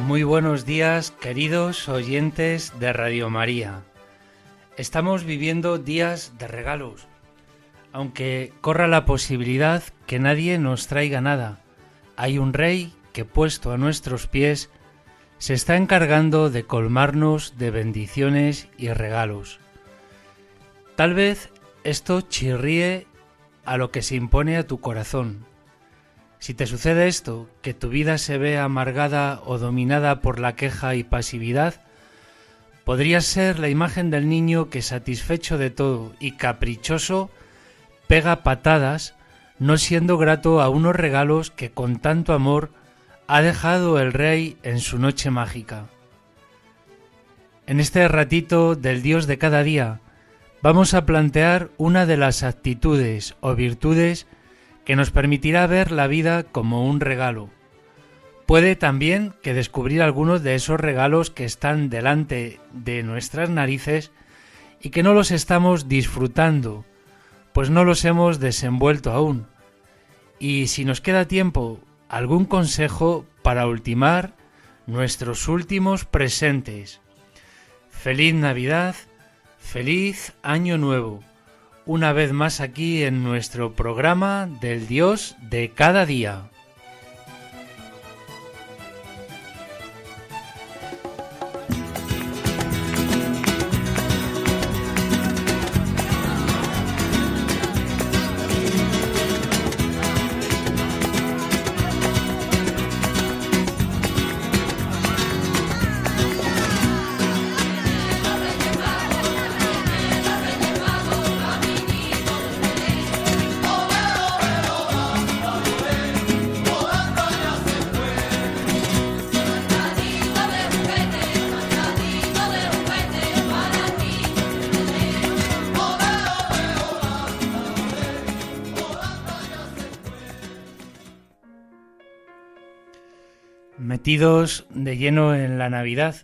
Muy buenos días, queridos oyentes de Radio María. Estamos viviendo días de regalos, aunque corra la posibilidad que nadie nos traiga nada. Hay un rey que puesto a nuestros pies se está encargando de colmarnos de bendiciones y regalos. Tal vez esto chirríe a lo que se impone a tu corazón si te sucede esto, que tu vida se ve amargada o dominada por la queja y pasividad, podrías ser la imagen del niño que satisfecho de todo y caprichoso pega patadas, no siendo grato a unos regalos que con tanto amor ha dejado el rey en su noche mágica. En este ratito del Dios de cada día vamos a plantear una de las actitudes o virtudes que nos permitirá ver la vida como un regalo. Puede también que descubrir algunos de esos regalos que están delante de nuestras narices y que no los estamos disfrutando, pues no los hemos desenvuelto aún. Y si nos queda tiempo, algún consejo para ultimar nuestros últimos presentes. Feliz Navidad, feliz Año Nuevo una vez más aquí en nuestro programa del Dios de cada día. Metidos de lleno en la Navidad.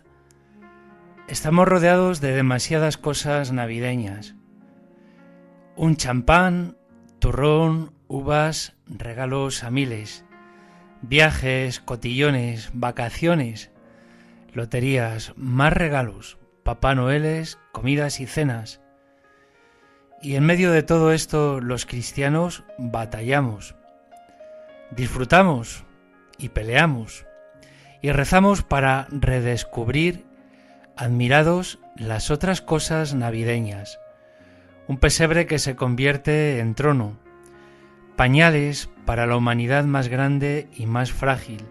Estamos rodeados de demasiadas cosas navideñas. Un champán, turrón, uvas, regalos a miles, viajes, cotillones, vacaciones, loterías, más regalos, Papá Noeles, comidas y cenas. Y en medio de todo esto los cristianos batallamos, disfrutamos y peleamos y rezamos para redescubrir, admirados, las otras cosas navideñas. Un pesebre que se convierte en trono, pañales para la humanidad más grande y más frágil,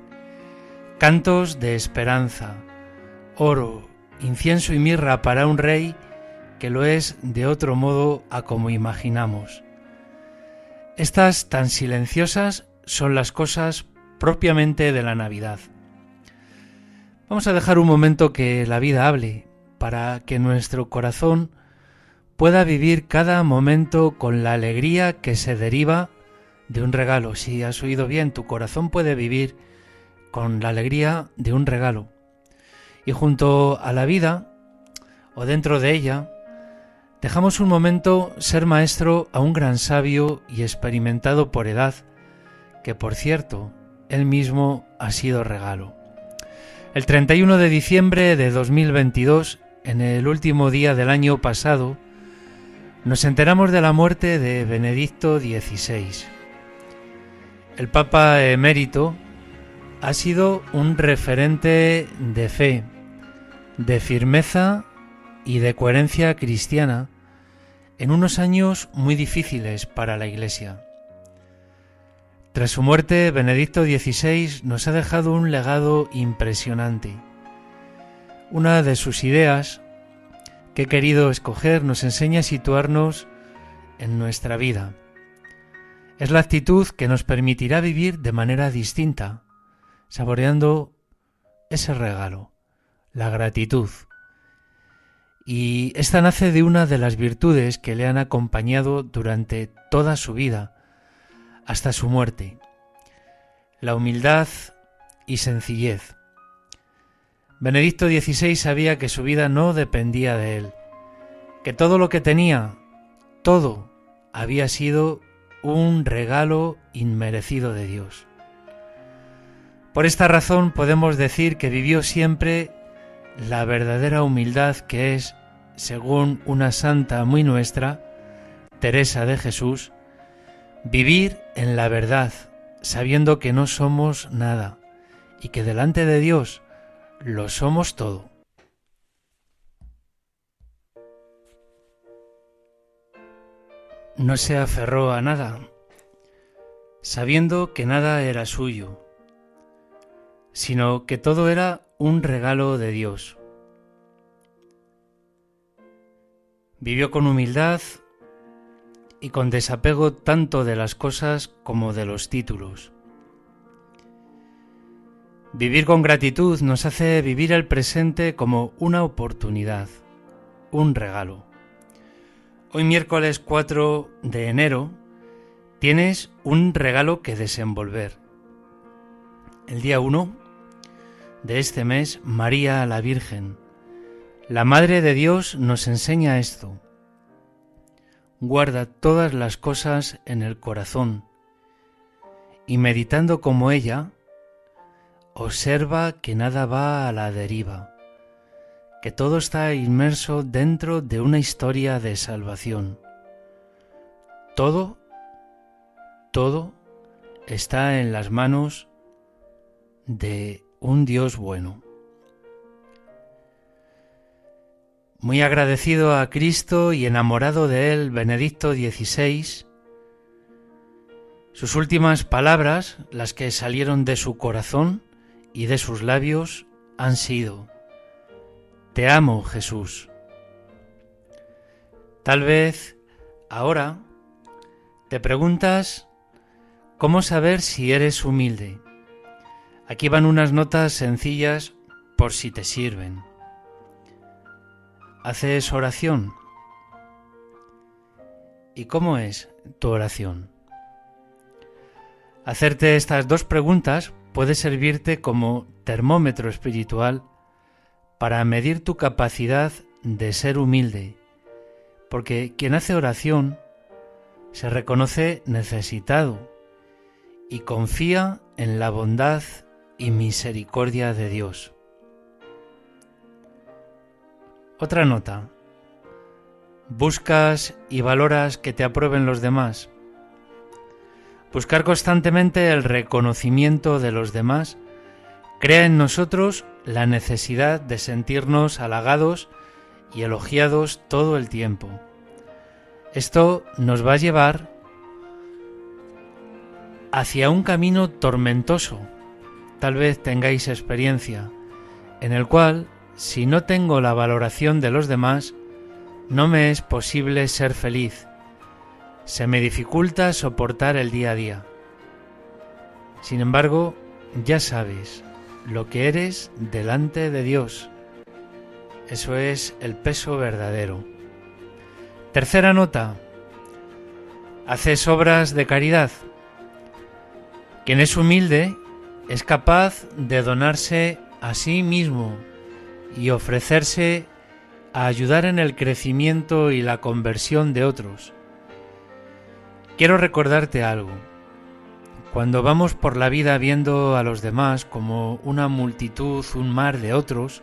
cantos de esperanza, oro, incienso y mirra para un rey que lo es de otro modo a como imaginamos. Estas tan silenciosas son las cosas propiamente de la Navidad. Vamos a dejar un momento que la vida hable para que nuestro corazón pueda vivir cada momento con la alegría que se deriva de un regalo. Si has oído bien, tu corazón puede vivir con la alegría de un regalo. Y junto a la vida, o dentro de ella, dejamos un momento ser maestro a un gran sabio y experimentado por edad, que por cierto, él mismo ha sido regalo. El 31 de diciembre de 2022, en el último día del año pasado, nos enteramos de la muerte de Benedicto XVI. El Papa emérito ha sido un referente de fe, de firmeza y de coherencia cristiana en unos años muy difíciles para la Iglesia. Tras su muerte, Benedicto XVI nos ha dejado un legado impresionante. Una de sus ideas que he querido escoger nos enseña a situarnos en nuestra vida. Es la actitud que nos permitirá vivir de manera distinta, saboreando ese regalo, la gratitud. Y esta nace de una de las virtudes que le han acompañado durante toda su vida, hasta su muerte, la humildad y sencillez. Benedicto XVI sabía que su vida no dependía de él, que todo lo que tenía, todo, había sido un regalo inmerecido de Dios. Por esta razón podemos decir que vivió siempre la verdadera humildad que es, según una santa muy nuestra, Teresa de Jesús, vivir en la verdad, sabiendo que no somos nada y que delante de Dios lo somos todo. No se aferró a nada, sabiendo que nada era suyo, sino que todo era un regalo de Dios. Vivió con humildad y con desapego tanto de las cosas como de los títulos. Vivir con gratitud nos hace vivir el presente como una oportunidad, un regalo. Hoy miércoles 4 de enero tienes un regalo que desenvolver. El día 1 de este mes, María la Virgen, la Madre de Dios, nos enseña esto. Guarda todas las cosas en el corazón y meditando como ella, observa que nada va a la deriva que todo está inmerso dentro de una historia de salvación. Todo, todo está en las manos de un Dios bueno. Muy agradecido a Cristo y enamorado de él, Benedicto XVI, sus últimas palabras, las que salieron de su corazón y de sus labios, han sido, te amo, Jesús. Tal vez ahora te preguntas cómo saber si eres humilde. Aquí van unas notas sencillas por si te sirven. ¿Haces oración? ¿Y cómo es tu oración? Hacerte estas dos preguntas puede servirte como termómetro espiritual para medir tu capacidad de ser humilde, porque quien hace oración se reconoce necesitado y confía en la bondad y misericordia de Dios. Otra nota. Buscas y valoras que te aprueben los demás. Buscar constantemente el reconocimiento de los demás crea en nosotros la necesidad de sentirnos halagados y elogiados todo el tiempo. Esto nos va a llevar hacia un camino tormentoso, tal vez tengáis experiencia, en el cual, si no tengo la valoración de los demás, no me es posible ser feliz. Se me dificulta soportar el día a día. Sin embargo, ya sabes, lo que eres delante de Dios. Eso es el peso verdadero. Tercera nota. Haces obras de caridad. Quien es humilde es capaz de donarse a sí mismo y ofrecerse a ayudar en el crecimiento y la conversión de otros. Quiero recordarte algo. Cuando vamos por la vida viendo a los demás como una multitud, un mar de otros,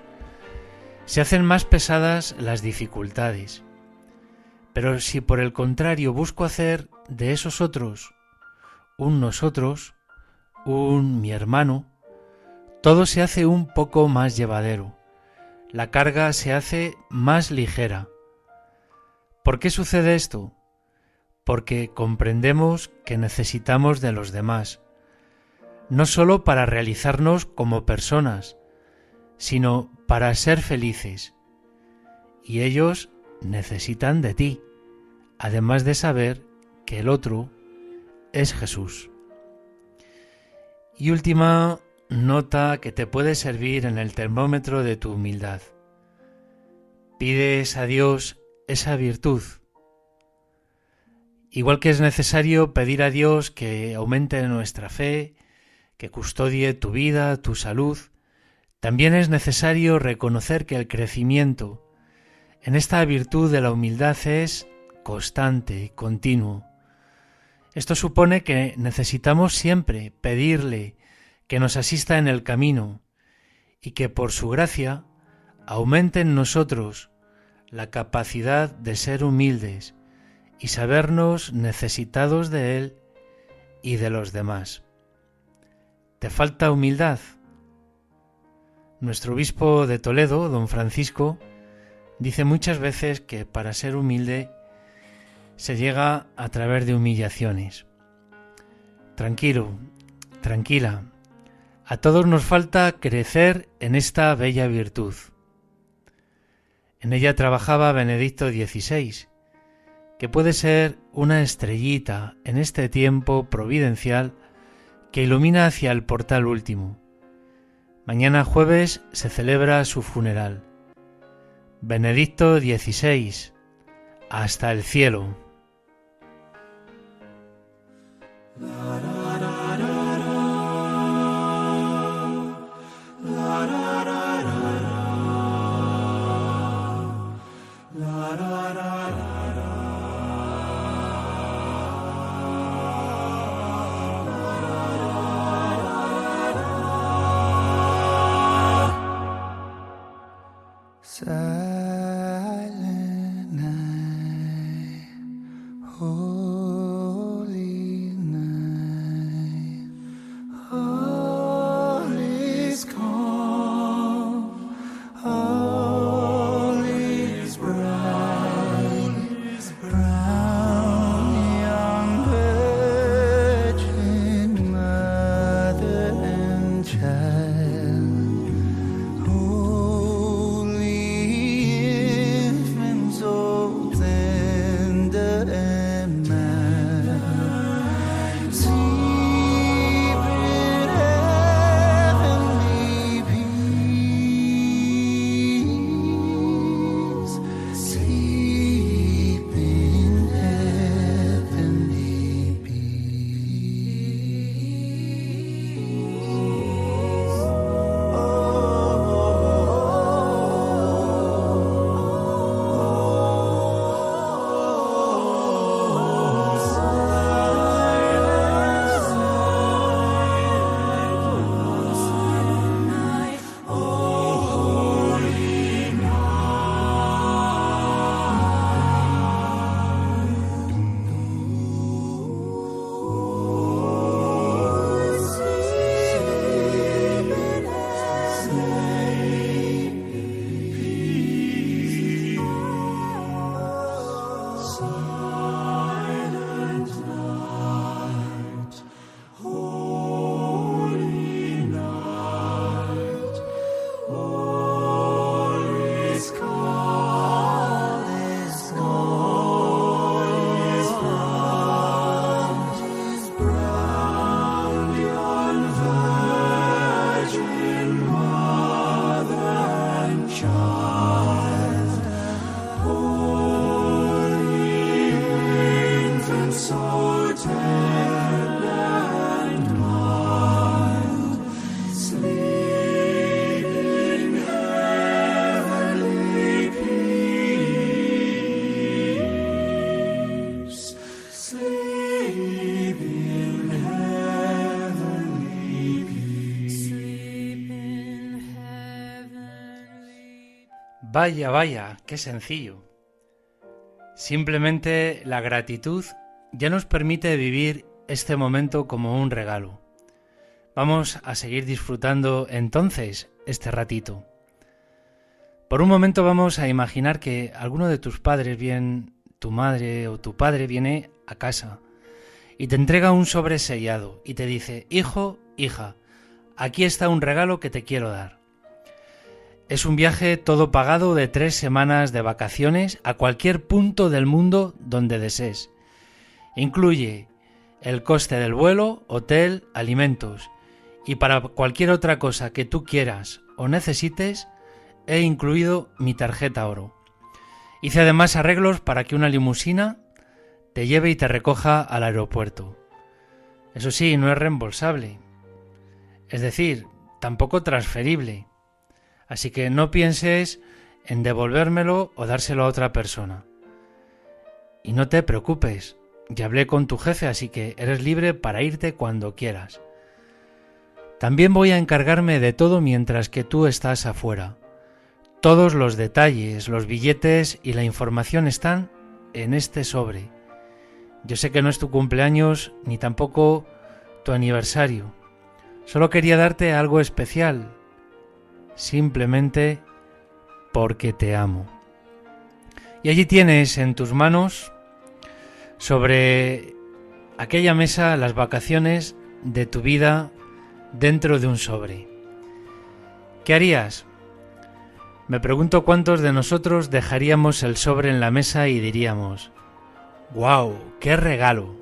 se hacen más pesadas las dificultades. Pero si por el contrario busco hacer de esos otros un nosotros, un mi hermano, todo se hace un poco más llevadero. La carga se hace más ligera. ¿Por qué sucede esto? porque comprendemos que necesitamos de los demás, no sólo para realizarnos como personas, sino para ser felices. Y ellos necesitan de ti, además de saber que el otro es Jesús. Y última nota que te puede servir en el termómetro de tu humildad. Pides a Dios esa virtud. Igual que es necesario pedir a Dios que aumente nuestra fe, que custodie tu vida, tu salud, también es necesario reconocer que el crecimiento en esta virtud de la humildad es constante, continuo. Esto supone que necesitamos siempre pedirle que nos asista en el camino y que por su gracia aumente en nosotros la capacidad de ser humildes y sabernos necesitados de Él y de los demás. ¿Te falta humildad? Nuestro obispo de Toledo, don Francisco, dice muchas veces que para ser humilde se llega a través de humillaciones. Tranquilo, tranquila, a todos nos falta crecer en esta bella virtud. En ella trabajaba Benedicto XVI, que puede ser una estrellita en este tiempo providencial que ilumina hacia el portal último Mañana jueves se celebra su funeral. Benedicto XVI, hasta el cielo. Vaya, vaya, qué sencillo. Simplemente la gratitud ya nos permite vivir este momento como un regalo. Vamos a seguir disfrutando entonces este ratito. Por un momento vamos a imaginar que alguno de tus padres, bien tu madre o tu padre, viene a casa y te entrega un sobre sellado y te dice, hijo, hija, aquí está un regalo que te quiero dar. Es un viaje todo pagado de tres semanas de vacaciones a cualquier punto del mundo donde desees. Incluye el coste del vuelo, hotel, alimentos y para cualquier otra cosa que tú quieras o necesites, he incluido mi tarjeta oro. Hice además arreglos para que una limusina te lleve y te recoja al aeropuerto. Eso sí, no es reembolsable. Es decir, tampoco transferible. Así que no pienses en devolvérmelo o dárselo a otra persona. Y no te preocupes, ya hablé con tu jefe, así que eres libre para irte cuando quieras. También voy a encargarme de todo mientras que tú estás afuera. Todos los detalles, los billetes y la información están en este sobre. Yo sé que no es tu cumpleaños ni tampoco tu aniversario. Solo quería darte algo especial, simplemente porque te amo. Y allí tienes en tus manos sobre aquella mesa las vacaciones de tu vida dentro de un sobre. ¿Qué harías? Me pregunto cuántos de nosotros dejaríamos el sobre en la mesa y diríamos, ¡Wow! ¡Qué regalo!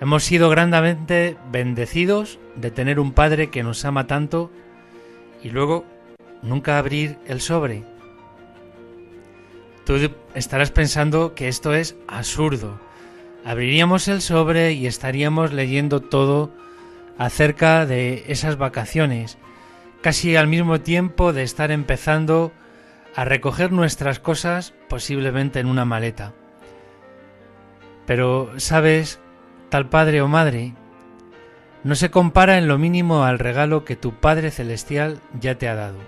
Hemos sido grandemente bendecidos de tener un Padre que nos ama tanto y luego nunca abrir el sobre. Tú estarás pensando que esto es absurdo. Abriríamos el sobre y estaríamos leyendo todo acerca de esas vacaciones, casi al mismo tiempo de estar empezando a recoger nuestras cosas posiblemente en una maleta. Pero, ¿sabes? Tal padre o madre no se compara en lo mínimo al regalo que tu Padre Celestial ya te ha dado,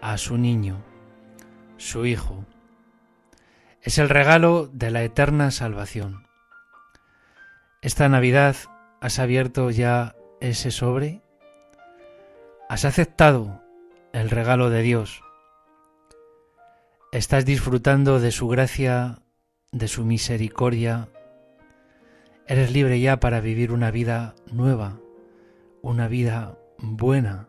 a su niño, su Hijo. Es el regalo de la eterna salvación. Esta Navidad has abierto ya ese sobre. ¿Has aceptado el regalo de Dios? ¿Estás disfrutando de su gracia, de su misericordia Eres libre ya para vivir una vida nueva, una vida buena.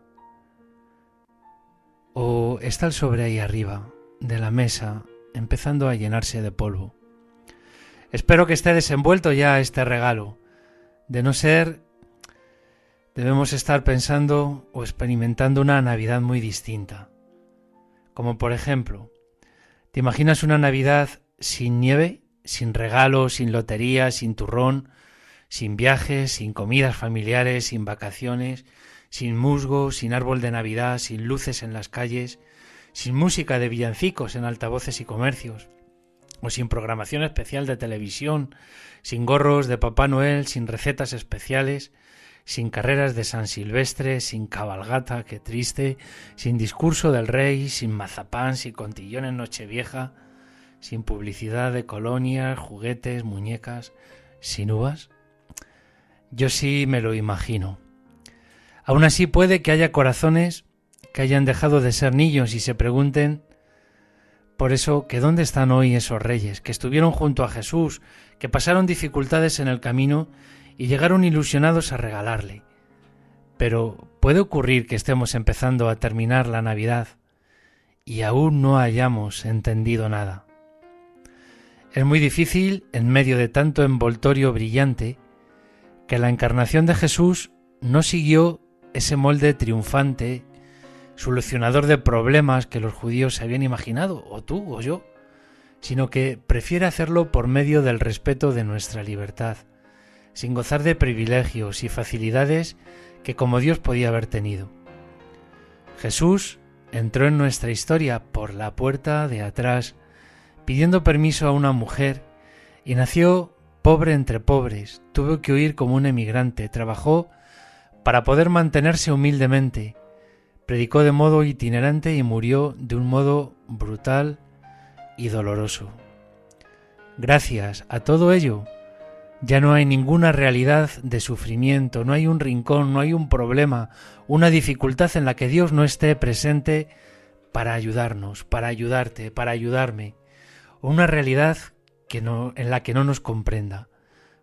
O está el sobre ahí arriba de la mesa, empezando a llenarse de polvo. Espero que esté desenvuelto ya este regalo. De no ser, debemos estar pensando o experimentando una Navidad muy distinta. Como por ejemplo, ¿te imaginas una Navidad sin nieve? Sin regalos, sin lotería, sin turrón, sin viajes, sin comidas familiares, sin vacaciones, sin musgo, sin árbol de Navidad, sin luces en las calles, sin música de villancicos en altavoces y comercios, o sin programación especial de televisión, sin gorros de Papá Noel, sin recetas especiales, sin carreras de San Silvestre, sin cabalgata, qué triste, sin discurso del rey, sin mazapán, sin contillón en Nochevieja, sin publicidad de colonias, juguetes, muñecas, sin uvas? Yo sí me lo imagino. Aún así puede que haya corazones que hayan dejado de ser niños y se pregunten por eso que dónde están hoy esos reyes, que estuvieron junto a Jesús, que pasaron dificultades en el camino y llegaron ilusionados a regalarle. Pero puede ocurrir que estemos empezando a terminar la Navidad y aún no hayamos entendido nada. Es muy difícil, en medio de tanto envoltorio brillante, que la encarnación de Jesús no siguió ese molde triunfante, solucionador de problemas que los judíos se habían imaginado, o tú o yo, sino que prefiere hacerlo por medio del respeto de nuestra libertad, sin gozar de privilegios y facilidades que como Dios podía haber tenido. Jesús entró en nuestra historia por la puerta de atrás, pidiendo permiso a una mujer y nació pobre entre pobres, tuvo que huir como un emigrante, trabajó para poder mantenerse humildemente, predicó de modo itinerante y murió de un modo brutal y doloroso. Gracias a todo ello, ya no hay ninguna realidad de sufrimiento, no hay un rincón, no hay un problema, una dificultad en la que Dios no esté presente para ayudarnos, para ayudarte, para ayudarme una realidad que no, en la que no nos comprenda,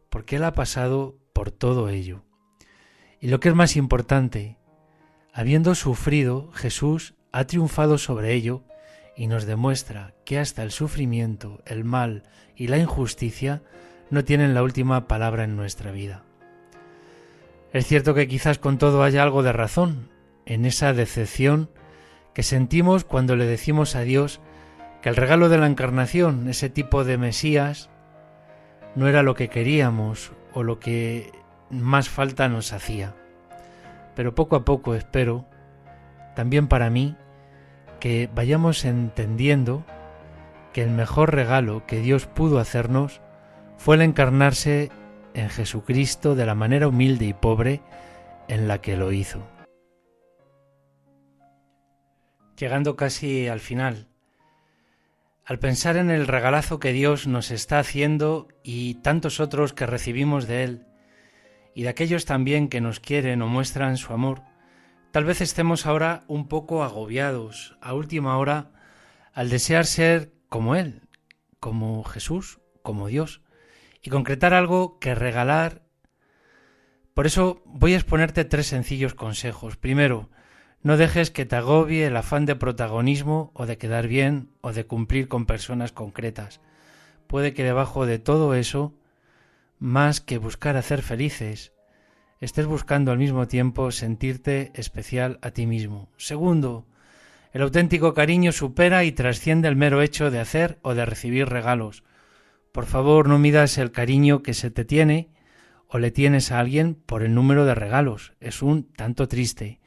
porque Él ha pasado por todo ello. Y lo que es más importante, habiendo sufrido, Jesús ha triunfado sobre ello y nos demuestra que hasta el sufrimiento, el mal y la injusticia no tienen la última palabra en nuestra vida. Es cierto que quizás con todo haya algo de razón en esa decepción que sentimos cuando le decimos a Dios que el regalo de la encarnación, ese tipo de Mesías, no era lo que queríamos o lo que más falta nos hacía. Pero poco a poco espero, también para mí, que vayamos entendiendo que el mejor regalo que Dios pudo hacernos fue el encarnarse en Jesucristo de la manera humilde y pobre en la que lo hizo. Llegando casi al final, al pensar en el regalazo que Dios nos está haciendo y tantos otros que recibimos de Él, y de aquellos también que nos quieren o muestran su amor, tal vez estemos ahora un poco agobiados a última hora al desear ser como Él, como Jesús, como Dios y concretar algo que regalar. Por eso voy a exponerte tres sencillos consejos. Primero, no dejes que te agobie el afán de protagonismo o de quedar bien o de cumplir con personas concretas. Puede que debajo de todo eso, más que buscar hacer felices, estés buscando al mismo tiempo sentirte especial a ti mismo. Segundo, el auténtico cariño supera y trasciende el mero hecho de hacer o de recibir regalos. Por favor, no midas el cariño que se te tiene o le tienes a alguien por el número de regalos. Es un tanto triste.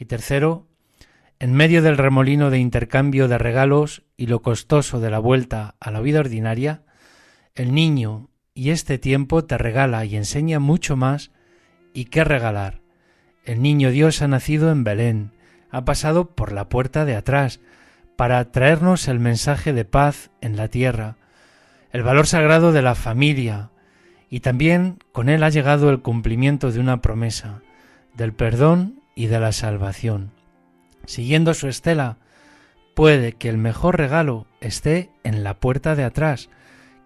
Y tercero, en medio del remolino de intercambio de regalos y lo costoso de la vuelta a la vida ordinaria, el niño y este tiempo te regala y enseña mucho más y qué regalar. El niño Dios ha nacido en Belén, ha pasado por la puerta de atrás, para traernos el mensaje de paz en la tierra, el valor sagrado de la familia, y también con él ha llegado el cumplimiento de una promesa, del perdón y de la salvación. Siguiendo su estela, puede que el mejor regalo esté en la puerta de atrás,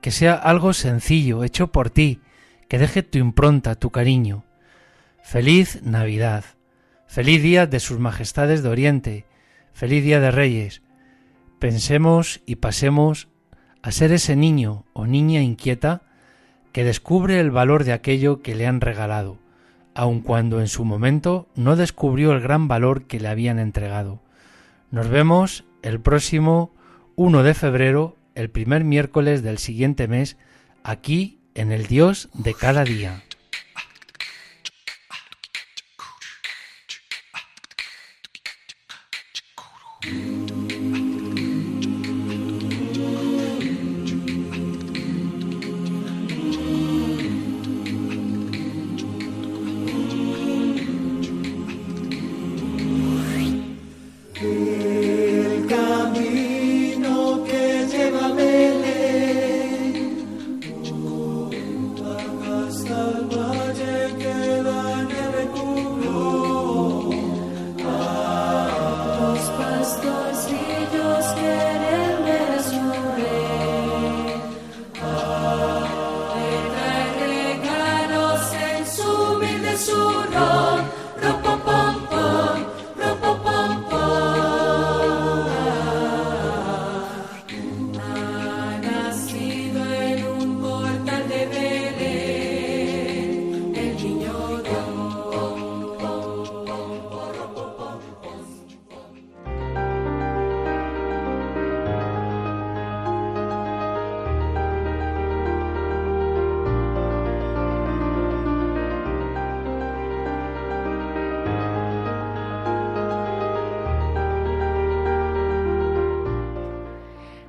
que sea algo sencillo, hecho por ti, que deje tu impronta, tu cariño. Feliz Navidad, feliz día de sus majestades de Oriente, feliz día de Reyes. Pensemos y pasemos a ser ese niño o niña inquieta que descubre el valor de aquello que le han regalado, aun cuando en su momento no descubrió el gran valor que le habían entregado. Nos vemos el próximo 1 de febrero, el primer miércoles del siguiente mes, aquí en el Dios de cada día.